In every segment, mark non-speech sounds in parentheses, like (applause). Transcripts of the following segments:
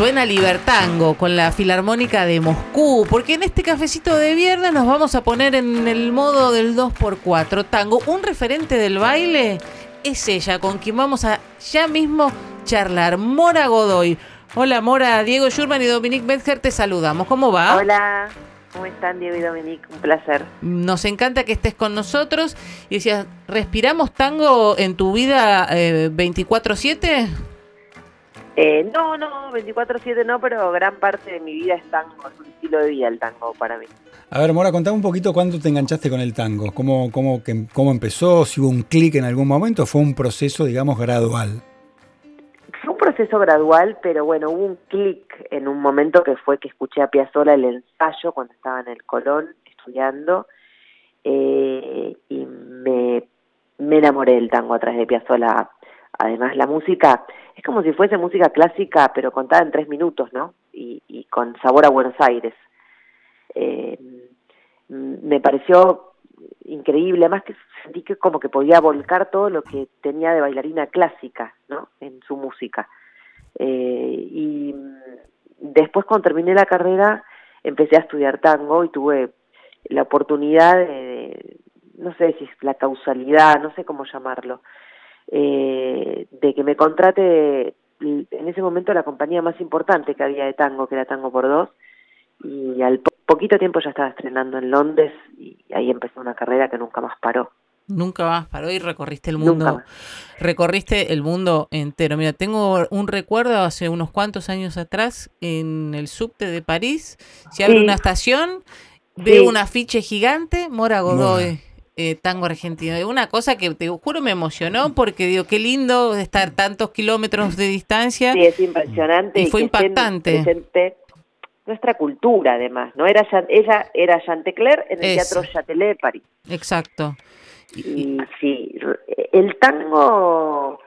Suena Libertango con la Filarmónica de Moscú, porque en este cafecito de viernes nos vamos a poner en el modo del 2x4 tango. Un referente del baile es ella, con quien vamos a ya mismo charlar, Mora Godoy. Hola Mora, Diego Schurman y Dominique Metzger te saludamos. ¿Cómo va? Hola. ¿Cómo están Diego y Dominique? Un placer. Nos encanta que estés con nosotros. Y decías, ¿respiramos tango en tu vida eh, 24/7? Eh, no, no, 24/7 no, pero gran parte de mi vida es tango, es un estilo de vida el tango para mí. A ver, Mora, contame un poquito cuándo te enganchaste con el tango, cómo, cómo, que, cómo empezó, si hubo un clic en algún momento, o fue un proceso, digamos, gradual. Fue un proceso gradual, pero bueno, hubo un clic en un momento que fue que escuché a Piazzolla el ensayo cuando estaba en el Colón estudiando eh, y me, me enamoré del tango a través de Piazzolla. Además, la música es como si fuese música clásica, pero contada en tres minutos, ¿no? Y, con sabor a Buenos Aires. Eh, me pareció increíble, además que sentí que como que podía volcar todo lo que tenía de bailarina clásica, ¿no? En su música. Eh, y después cuando terminé la carrera empecé a estudiar tango y tuve la oportunidad de no sé si es la causalidad, no sé cómo llamarlo, eh, de que me contrate en ese momento la compañía más importante que había de tango, que era Tango por Dos, y al po poquito tiempo ya estaba estrenando en Londres y ahí empezó una carrera que nunca más paró. Nunca más paró y recorriste el mundo. Recorriste el mundo entero. Mira, tengo un recuerdo hace unos cuantos años atrás en el subte de París. Se abre sí. una estación, veo sí. un afiche gigante, Mora Godoy. Eh, tango argentino. Una cosa que te juro me emocionó porque digo, qué lindo estar tantos kilómetros de distancia. Sí, es impresionante. Y fue impactante. Presente nuestra cultura además, ¿no? Era ella era Chantecler en el Eso. Teatro Châtelet de París. Exacto. Y sí, el tango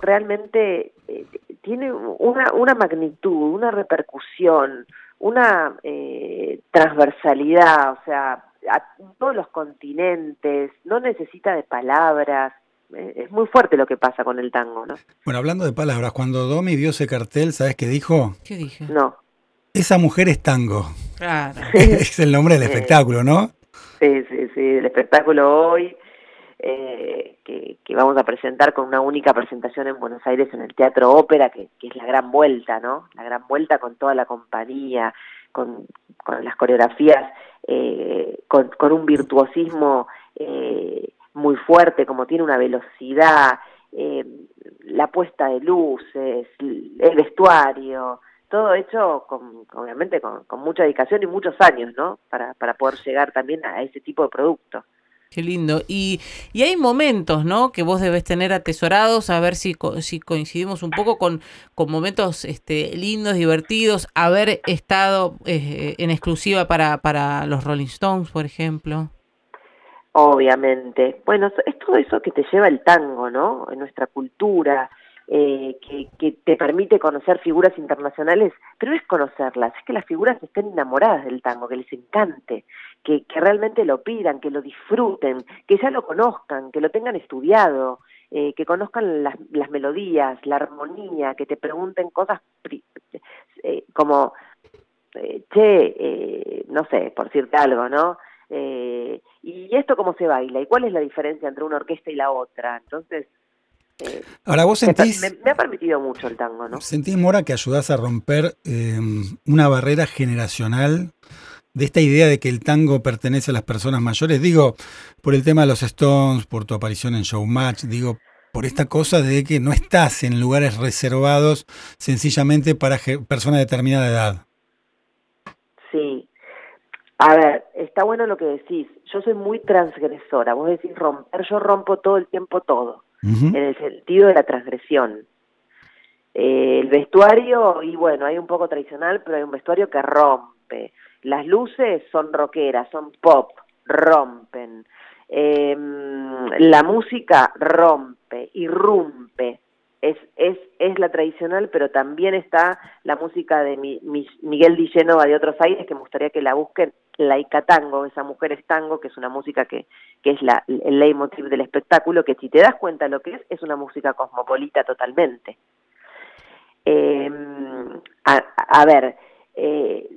realmente eh, tiene una, una magnitud, una repercusión, una eh, transversalidad, o sea, a todos los continentes, no necesita de palabras, eh, es muy fuerte lo que pasa con el tango, ¿no? Bueno, hablando de palabras, cuando Domi vio ese cartel, ¿sabes qué dijo? ¿Qué dije? No. Esa mujer es tango. Claro. (laughs) es el nombre del espectáculo, ¿no? Sí, sí, sí. El espectáculo hoy eh, que, que, vamos a presentar con una única presentación en Buenos Aires en el Teatro Ópera, que, que, es la gran vuelta, ¿no? La gran vuelta con toda la compañía, con, con las coreografías, eh, con, un virtuosismo eh, muy fuerte, como tiene una velocidad, eh, la puesta de luces, el vestuario, todo hecho con, obviamente con, con, mucha dedicación y muchos años, ¿no? Para, para poder llegar también a ese tipo de producto. Qué lindo. Y, y hay momentos, ¿no? Que vos debes tener atesorados, a ver si, si coincidimos un poco con, con momentos este, lindos, divertidos, haber estado eh, en exclusiva para, para los Rolling Stones, por ejemplo. Obviamente. Bueno, es todo eso que te lleva el tango, ¿no? En nuestra cultura, eh, que, que, te permite conocer figuras internacionales, pero es conocerlas, es que las figuras estén enamoradas del tango, que les encante, que, que realmente lo pidan, que lo disfruten, que ya lo conozcan, que lo tengan estudiado, eh, que conozcan las, las, melodías, la armonía, que te pregunten cosas eh, como, eh, che, no sé, por decirte algo, ¿no? Eh, ¿Y esto cómo se baila? ¿Y cuál es la diferencia entre una orquesta y la otra? Entonces, eh, Ahora vos sentís... Me, me, ha permitido mucho el tango, ¿no? ¿Sentís, Mora, que ayudás a romper eh, una barrera generacional de esta idea de que el tango pertenece a las personas mayores? Digo, por el tema de los Stones, por tu aparición en Showmatch, digo, por esta cosa de que no estás en lugares reservados sencillamente para personas de determinada edad. Sí. A ver, está bueno lo que decís. Yo soy muy transgresora. Vos decís romper, yo rompo todo el tiempo todo en el sentido de la transgresión. Eh, el vestuario, y bueno, hay un poco tradicional, pero hay un vestuario que rompe. Las luces son rockeras, son pop, rompen. Eh, la música rompe, irrumpe. Es, es, es la tradicional, pero también está la música de mi, mi, Miguel Di Génova de Otros Aires, que me gustaría que la busquen, Laica Tango, esa mujer es tango, que es una música que, que es la, el leitmotiv del espectáculo, que si te das cuenta lo que es, es una música cosmopolita totalmente. Eh, A, ver, eh,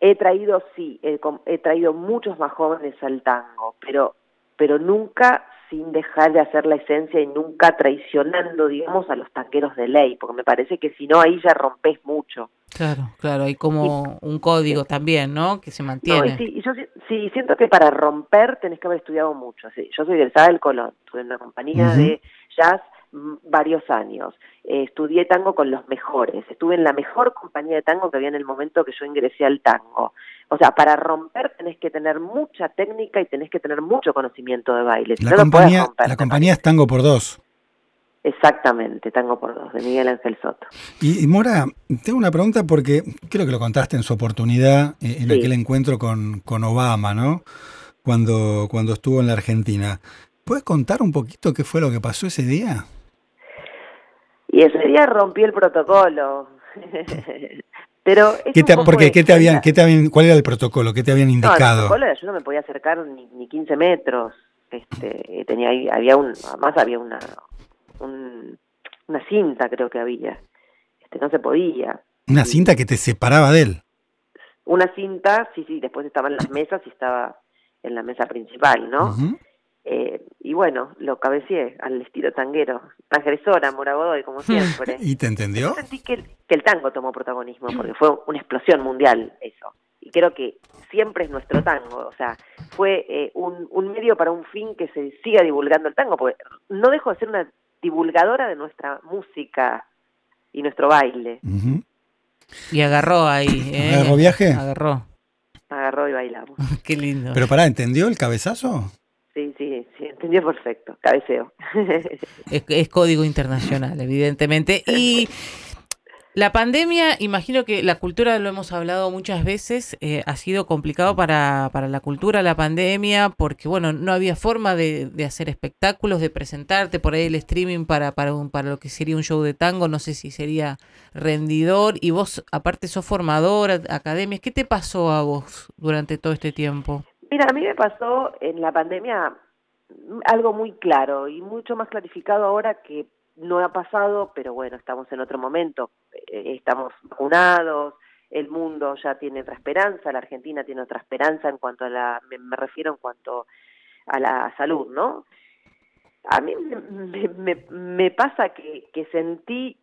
he traído, sí, he, traído muchos más jóvenes al tango, pero, pero nunca sin dejar de hacer la esencia y nunca traicionando, digamos, a los tanqueros de ley, porque me parece que si no, ahí ya rompes mucho. Claro, claro, hay como un código también, ¿no? Que se mantiene. sí, y yo sí siento que para romper tenés que haber estudiado mucho. Sí, yo soy del Sala del Colón, estuve en una compañía de jazz varios años. Eh, estudié tango con los mejores, estuve en la mejor compañía de tango que había en el momento que yo ingresé al tango. O sea, para romper tenés que tener mucha técnica y tenés que tener mucho conocimiento de baile. La, compañía, la compañía es Tango por Dos. Exactamente, Tango por Dos, de Miguel Ángel Soto. Y, Mora, tengo una pregunta porque creo que lo contaste en su oportunidad, eh, en aquel encuentro con, con Obama, ¿no? Cuando, cuando estuvo en la Argentina. ¿Puedes contar un poquito qué fue lo que pasó ese día? Y ese día rompí el protocolo. (laughs) Pero ¿Qué te, porque, ¿qué te, habían, ¿qué te habían, ¿Cuál era el protocolo? ¿Qué te habían indicado? No, yo no me podía acercar ni, ni 15 metros. Este, tenía, había un, además había una, una cinta creo que había. Este, no se podía. ¿Una cinta que te separaba de él? Una cinta, sí, sí, después estaba en las mesas y estaba en la mesa principal, ¿no? Eh, y bueno, lo cabeceé al estilo tanguero, transgresora, Moragodoy, como (laughs) siempre. ¿Y te entendió? sentí que el, tango tomó protagonismo, porque fue una explosión mundial eso. Y creo que siempre es nuestro tango, o sea, fue eh, un, medio para un fin que se siga divulgando el tango, porque no dejo de ser una divulgadora de nuestra música y nuestro baile. Y agarró ahí. (coughs) ¿eh? ¿Agarró viaje? Agarró. Agarró y bailamos. (laughs) Qué lindo. Pero pará, ¿entendió el cabezazo? Entendió perfecto, cabeceo. (laughs) Es, código internacional, evidentemente. Y la pandemia, imagino que la cultura, lo hemos hablado muchas veces, eh, ha sido complicado para, para, la cultura la pandemia, porque bueno, no había forma de, hacer espectáculos, de presentarte por ahí el streaming para, para, un, para lo que sería un show de tango, no sé si sería rendidor, y vos aparte sos formador, academias, ¿qué te pasó a vos durante todo este tiempo? Mira, a mí me pasó en la pandemia algo muy claro y mucho más clarificado ahora que no ha pasado, pero bueno, estamos en otro momento, eh, estamos vacunados, el mundo ya tiene otra esperanza, la Argentina tiene otra esperanza en cuanto a la, me, refiero en cuanto a la salud, ¿no? A mí me, me, me pasa que, que sentí,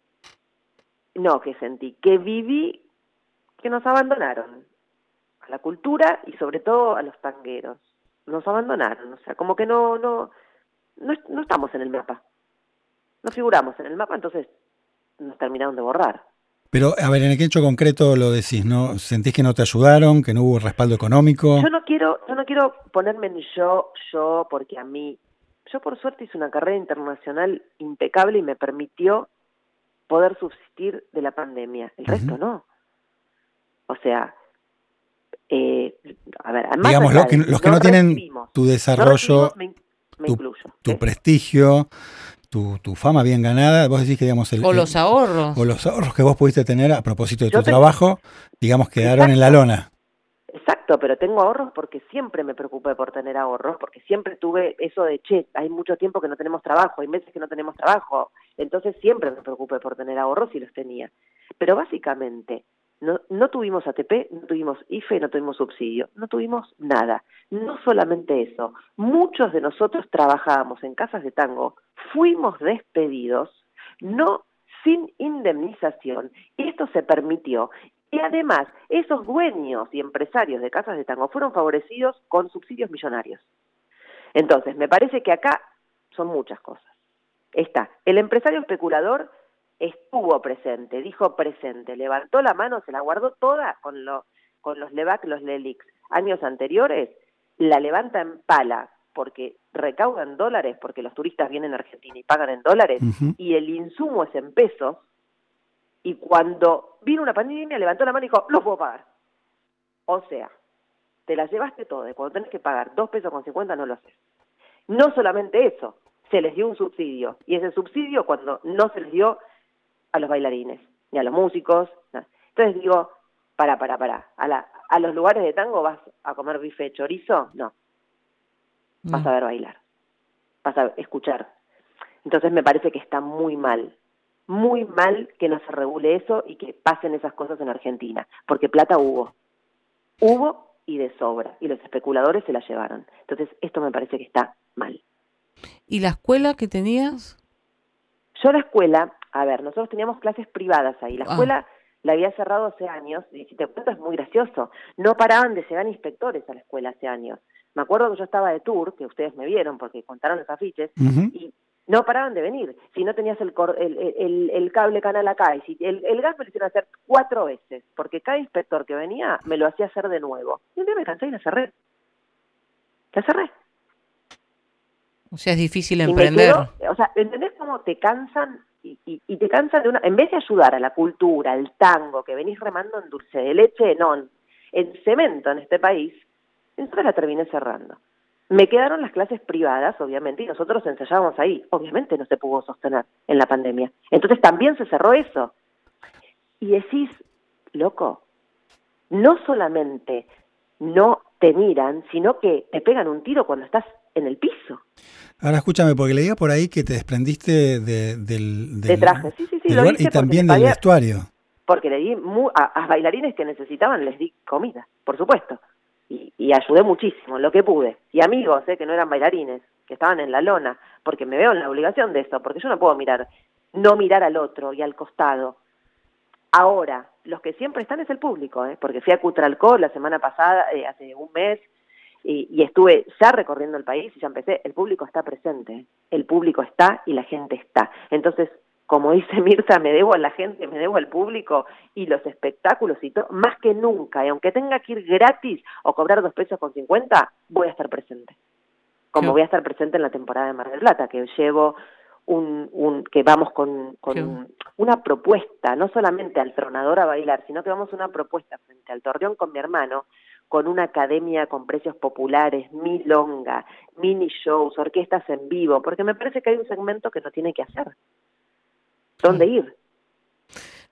no que sentí, que viví que nos abandonaron, a la cultura y sobre todo a los tangueros. Nos abandonaron, o sea, como que no, no, no, estamos en el mapa. No figuramos en el mapa, entonces nos terminaron de borrar. Pero, a ver, en el hecho concreto lo decís, ¿no? ¿Sentís que no te ayudaron, que no hubo respaldo económico? Yo no quiero, yo no quiero ponerme en yo, yo, porque a mí, yo por suerte hice una carrera internacional impecable y me permitió poder subsistir de la pandemia. El resto no. O sea, eh, a ver, digamos, los que, los que no, tienen tu desarrollo, tu, prestigio, tu, tu, fama bien ganada, vos decís que digamos el, o los ahorros o los ahorros que vos pudiste tener a propósito de tu trabajo, digamos quedaron en la lona. Exacto, pero tengo ahorros porque siempre me preocupé por tener ahorros, porque siempre tuve eso de, che, hay mucho tiempo que no tenemos trabajo, hay meses que no tenemos trabajo, entonces siempre me preocupé por tener ahorros y los tenía. Pero básicamente, no, no tuvimos ATP, no tuvimos IFE, no tuvimos subsidio, no tuvimos nada. No solamente eso, muchos de nosotros trabajábamos en casas de tango, fuimos despedidos, no sin indemnización, y esto se permitió. Y además, esos dueños y empresarios de casas de tango fueron favorecidos con subsidios millonarios. Entonces, me parece que acá son muchas cosas. Está el empresario especulador estuvo presente, dijo presente, levantó la mano, se la guardó toda con, lo, con los LEVAC, los LELIX. Años anteriores la levanta en pala porque recaudan dólares, porque los turistas vienen a Argentina y pagan en dólares, y el insumo es en pesos, y cuando vino una pandemia levantó la mano y dijo, lo puedo pagar. O sea, te la llevaste todo, y cuando tenés que pagar dos pesos con cincuenta no lo haces. No solamente eso, se les dio un subsidio, y ese subsidio cuando no se les dio a los bailarines, ni a los músicos. Entonces digo, para, para, para, a, la, a los lugares de tango vas a comer bife de chorizo, no. Vas mm. a ver bailar, vas a escuchar. Entonces me parece que está muy mal muy mal que no se regule eso y que pasen esas cosas en Argentina, porque plata hubo. Hubo y de sobra, y los especuladores se la llevaron. Entonces, esto me parece que está mal. ¿Y la escuela que tenías? Yo la escuela, a ver, nosotros teníamos clases privadas ahí. La ah. escuela la había cerrado hace años, y si te cuento es muy gracioso. No paraban de llegar inspectores a la escuela hace años. Me acuerdo que yo estaba de tour, que ustedes me vieron porque contaron los afiches, y no paraban de venir. Si no tenías el, el, el, cable canal acá, y si el, gas me lo hicieron hacer cuatro veces, porque cada inspector que venía me lo hacía hacer de nuevo. Y un día me cansé y la cerré. La cerré. O sea, es difícil emprender. o sea, ¿entendés cómo te cansan y, y, te cansan de una... En vez de ayudar a la cultura, al tango, que venís remando en dulce de leche, no, en cemento en este país, entonces la terminé cerrando. Me quedaron las clases privadas, obviamente, y nosotros ensayábamos ahí. Obviamente no se pudo sostener en la pandemia. Entonces también se cerró eso. Y decís, loco, no solamente no te miran, sino que te pegan un tiro cuando estás en el piso. Ahora escúchame, porque leía por ahí que te desprendiste de, del, de traje, sí, sí, sí, y también del vestuario. Porque le di a, a bailarines que necesitaban, les di comida, por supuesto y, ayudé muchísimo, lo que pude. Y amigos, eh, que no eran bailarines, que estaban en la lona, porque me veo en la obligación de eso, porque yo no puedo mirar, no mirar al otro y al costado. Ahora, los que siempre están es el público, eh, porque fui a Cutralcó la semana pasada, eh, hace un mes, y, y, estuve ya recorriendo el país y ya empecé, el público está presente, el público está y la gente está. Entonces, como dice (laughs) Mirta, me debo a la gente, me debo al público y los espectáculos y todo, más que nunca, y aunque tenga que ir gratis o cobrar dos pesos con cincuenta, voy a estar presente. Como voy a estar presente en la temporada de Mar del Plata, que llevo un, un que vamos con, con una propuesta, no solamente al tronador a bailar, sino que vamos una propuesta frente al Torreón con mi hermano, con una academia con precios populares, milonga, mini shows, orquestas en vivo, porque me parece que hay un segmento que no tiene que hacer dónde ir.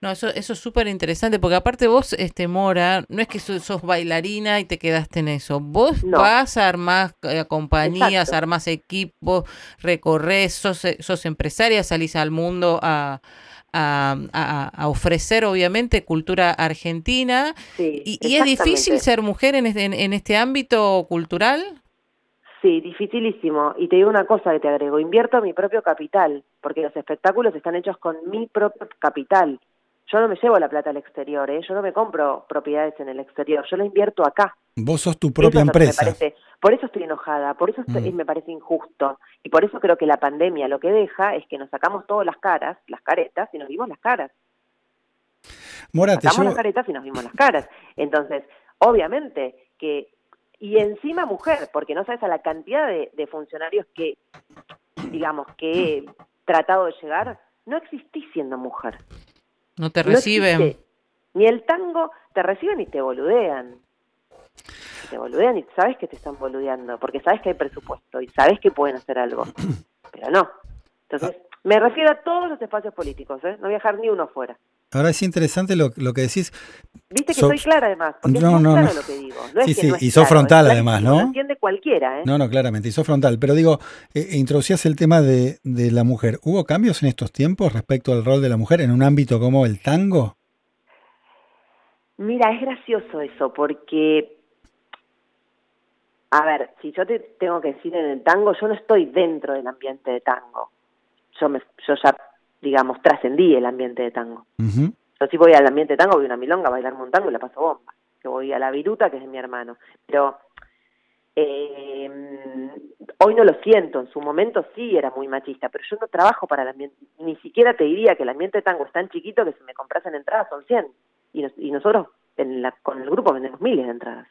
No, eso, eso es súper interesante, porque aparte vos, este Mora, no es que sos, bailarina y te quedaste en eso. Vos vas a armar eh, compañías, armas equipos, recorres, sos, eh, sos empresaria, salís al mundo a, a, ofrecer, obviamente, cultura argentina. y, y, es difícil ser mujer en este, en este ámbito cultural? Sí, dificilísimo. Y te digo una cosa que te agrego, invierto mi propio capital, porque los espectáculos están hechos con mi propio capital. Yo no me llevo la plata al exterior, ¿eh? yo no me compro propiedades en el exterior, yo la invierto acá. Vos sos tu propia empresa. por eso estoy enojada, por eso mm. me parece injusto. Y por eso creo que la pandemia lo que deja es que nos sacamos todas las caras, las caretas, y nos vimos las caras. Mora, nos sacamos las caretas y nos vimos las caras. Entonces, obviamente que y encima mujer, porque no sabes a la cantidad de, funcionarios que, digamos, que he tratado de llegar, no existí siendo mujer. No te reciben. ni el tango te reciben y te boludean. Te boludean y sabes que te están boludeando, porque sabes que hay presupuesto y sabes que pueden hacer algo, (clears throat) pero no. Entonces, me refiero a todos los espacios políticos, ¿eh? no voy a dejar ni uno fuera. Ahora es interesante lo, lo que decís. Viste que soy clara además, porque no, es no, claro lo que digo. sí, sí, y sos frontal además, ¿no? Lo entiende cualquiera, ¿eh? No, no, claramente, y sos frontal. Pero digo, eh, introducías el tema de, de la mujer. ¿Hubo cambios en estos tiempos respecto al rol de la mujer en un ámbito como el tango? Mira, es gracioso eso, porque, a ver, si yo te tengo que decir en el tango, yo no estoy dentro del ambiente de tango. Yo, me, yo ya digamos, trascendí el ambiente de tango. Yo sí voy al ambiente de tango, voy a una milonga a bailar un tango y la paso bomba. Que voy a la viruta, que es de mi hermano. Pero eh, hoy no lo siento, en su momento sí era muy machista, pero yo no trabajo para el ambiente, ni siquiera te diría que el ambiente de tango es tan chiquito que si me compras en entradas son 100. Y, nosotros en la, con el grupo vendemos miles de entradas.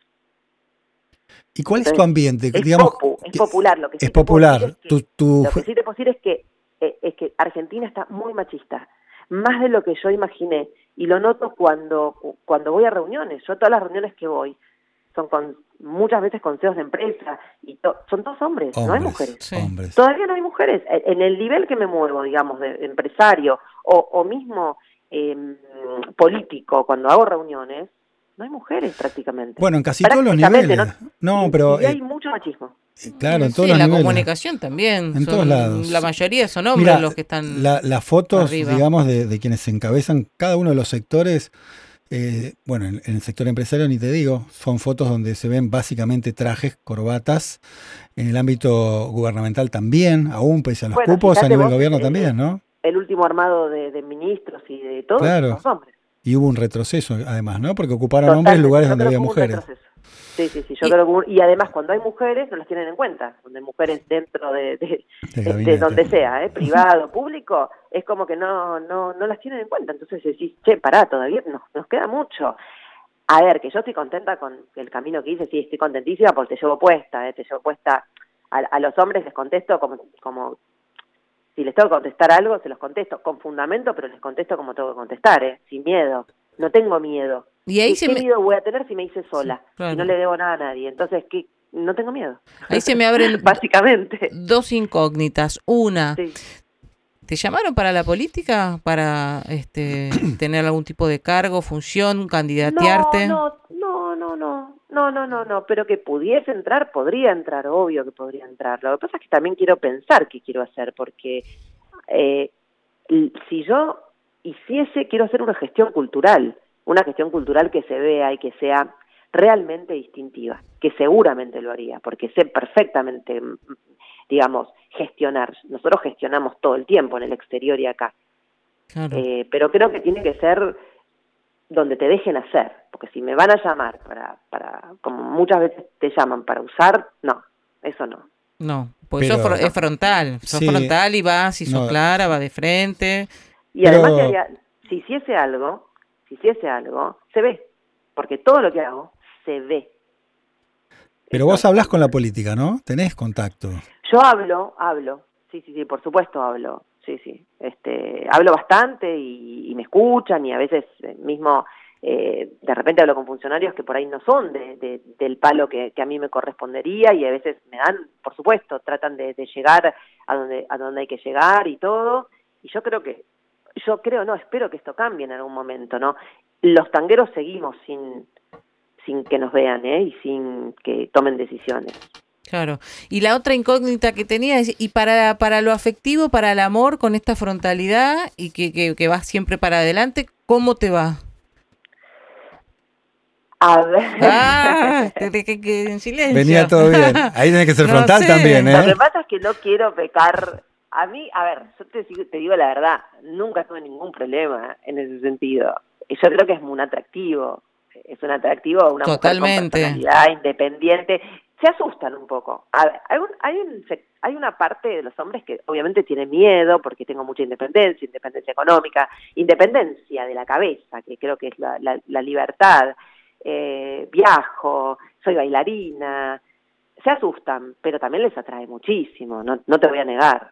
¿Y cuál es tu ambiente? Es, Digamos, es popular lo que es popular. Lo que sí te puedo decir es que eh, es que Argentina está muy machista, más de lo que yo imaginé, y lo noto cuando, cuando voy a reuniones. Yo todas las reuniones que voy son con muchas veces consejos de empresa y son todos hombres, no hay mujeres. Todavía no hay mujeres. En el nivel que me muevo, digamos, de empresario o, mismo em, político, cuando hago reuniones, no hay mujeres prácticamente. Bueno, en casi todos los niveles. No, pero... Y hay eh, mucho machismo. Eh, claro, en Sí, todos los la niveles. comunicación también. En son- todos lados. La mayoría son hombres los que están. la- las fotos, arriba. digamos, de, de quienes encabezan cada uno de los sectores, eh, bueno, en, en el sector empresario ni te digo, son fotos donde se ven básicamente trajes, corbatas, en el ámbito gubernamental también, aún pese a los Bueno, cupos, a nivel vos, gobierno eh, también, ¿no? El último armado de, de ministros y de todos Claro. los hombres. Y hubo un retroceso, además, ¿no? Porque ocuparon Totalmente, hombres en lugares donde había un mujeres. retroceso. Sí, sí, sí, yo Y- creo que y además cuando hay mujeres no las tienen en cuenta, donde hay mujeres dentro de, donde sea, ¿eh? privado, público, es como que no, no, no las tienen en cuenta. Entonces decís, che, pará, todavía nos, nos queda mucho. A ver, que yo estoy contenta con el camino que hice, sí, estoy contentísima porque te llevo puesta, ¿eh? te llevo puesta. A, a los hombres les contesto como, como, si les tengo que contestar algo, se los contesto con fundamento, pero les contesto como tengo que contestar, ¿eh? sin miedo. No tengo miedo. Y ahí ¿Qué, se qué me, miedo voy a tener si me hice sola? claro. Y no le debo nada a nadie. Entonces, ¿qué? no tengo miedo. ahí se me abren (laughs) Básicamente. dos incógnitas. Una, Sí. ¿te llamaron para la política? ¿Para este, (clears throat) tener algún tipo de cargo, función, candidatearte? No, no, no, no, no, no, no, no, pero que pudiese entrar, podría entrar, obvio que podría entrar. Lo que pasa es que también quiero pensar qué quiero hacer, porque eh, si yo hiciese, quiero hacer una gestión cultural, una gestión cultural que se vea y que sea realmente distintiva, que seguramente lo haría, porque sé perfectamente, mm, digamos, gestionar. Nosotros gestionamos todo el tiempo en el exterior y acá. Claro. Eh, pero creo que tiene que ser donde te dejen hacer, porque si me van a llamar para, para, como muchas veces te llaman para usar, no, eso no. No, pues Pero- sos es frontal. Sos Sí. frontal y vas y sos No. clara, va de frente. Y Pero- además, si, haría- si hiciese algo, hiciese algo, se ve, porque todo lo que hago se ve. Pero vos hablas con la política, ¿no? Tenés contacto. Yo hablo, hablo, sí, sí, sí, por supuesto hablo, sí, sí, este, hablo bastante y, y me escuchan y a veces eh, mismo eh, de repente hablo con funcionarios que por ahí no son de, de- del palo que, que a mí me correspondería y a veces me dan, por supuesto, tratan de, de llegar a donde, a donde hay que llegar y todo, y yo creo que, yo creo, no, espero que esto cambie en algún momento, ¿no? Los tangueros seguimos sin, sin que nos vean, ¿eh? Y sin que tomen decisiones. Claro. Y la otra incógnita que tenía es, y para, para lo afectivo, para el amor, con esta frontalidad y que, que, que vas siempre para adelante, ¿cómo te va? A ver. Ah, que en silencio. Venía todo bien. Ahí tenés que ser (laughs) No frontal sé. también, Lo que ¿eh? pasa es que no quiero pecar. A mí, a ver, yo te, digo- te digo la verdad, nunca tuve ningún problema en ese sentido. Yo creo que es un atractivo. Es un atractivo una Totalmente. mujer con personalidad independiente. Se asustan un poco. A ver, hay, un- hay, un hay una parte de los hombres que obviamente tiene miedo porque tengo mucha independencia, independencia económica, independencia de la cabeza, que creo que es la, la- la libertad. Eh, viajo, soy bailarina, se asustan, pero también les atrae muchísimo, no, no te voy a negar.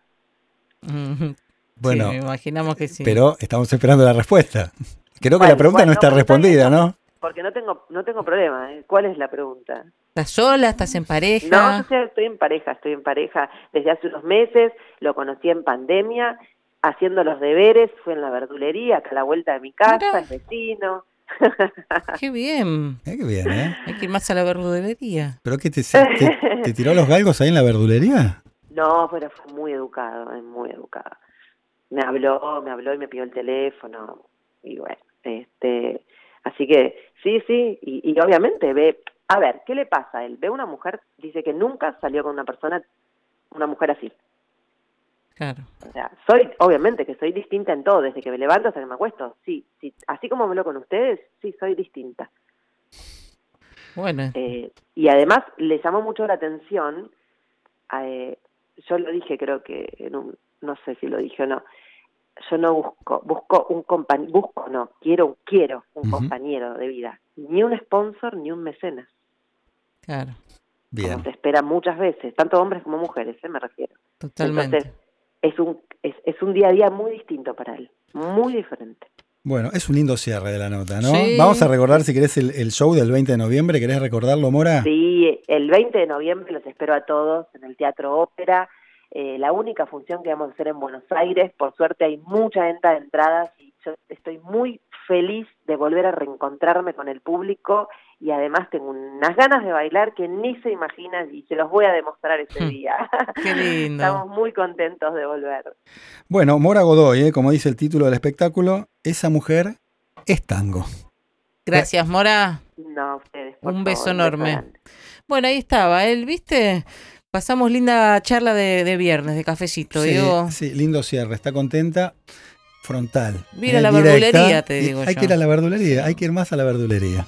Bueno, Sí, imaginamos que sí. pero estamos esperando la respuesta. Creo que Bueno, la pregunta bueno, no está respondida, ¿no? Porque no tengo no tengo problema. ¿eh? ¿Cuál es la pregunta? ¿Estás sola? ¿Estás en pareja? No, yo estoy- estoy en pareja, estoy en pareja desde hace unos meses, lo conocí en pandemia, haciendo los deberes, fue en la verdulería, acá a la vuelta de mi casa, Mirá. el vecino. (laughs) Qué bien. Eh, qué bien, ¿eh? Hay que ir más a la verdulería. ¿Pero qué te, te, te tiró los galgos ahí en la verdulería? No, pero fue muy educado, es muy educado. Me habló, me habló y me pidió el teléfono y bueno, este, así que sí, sí, y, y obviamente ve, a ver, ¿qué le pasa a él? Ve una mujer, dice que nunca salió con una persona, una mujer así. Claro. O sea, soy, obviamente que soy distinta en todo, desde que me levanto hasta que me acuesto, sí, sí, así como hablo con ustedes, sí, soy distinta. Bueno, Eh, y además le llamó mucho la atención, eh, yo lo dije creo que, en un, no sé si lo dije o no, yo no busco, busco un compañero, busco no, quiero, quiero un compañero de vida, ni un sponsor ni un mecenas, claro. Bien. como se espera muchas veces, tanto hombres como mujeres, eh, me refiero. Totalmente. Entonces, es un, es, es un día a día muy distinto para él, muy diferente. Bueno, es un lindo cierre de la nota, ¿no? Sí. Vamos a recordar, si querés, el, el show del 20 de noviembre. ¿Querés recordarlo, Mora? Sí, el 20 de noviembre los espero a todos en el Teatro Ópera. Eh, la única función que vamos a hacer en Buenos Aires, por suerte hay mucha venta de entradas y yo estoy muy feliz de volver a reencontrarme con el público y además tengo unas ganas de bailar que ni se imaginan y se los voy a demostrar ese día. (laughs) Qué lindo. Estamos muy contentos de volver. Bueno, Mora Godoy, ¿eh? como dice el título del espectáculo, esa mujer es tango. Gracias, Mora. No, ustedes. Un beso enorme. bueno, ahí estaba él, ¿viste? Pasamos linda charla de, viernes, de cafecito. Sí, sí, lindo cierre. Está contenta frontal. Mira la verdulería, te digo. Hay que ir a la verdulería, hay que ir más a la verdulería.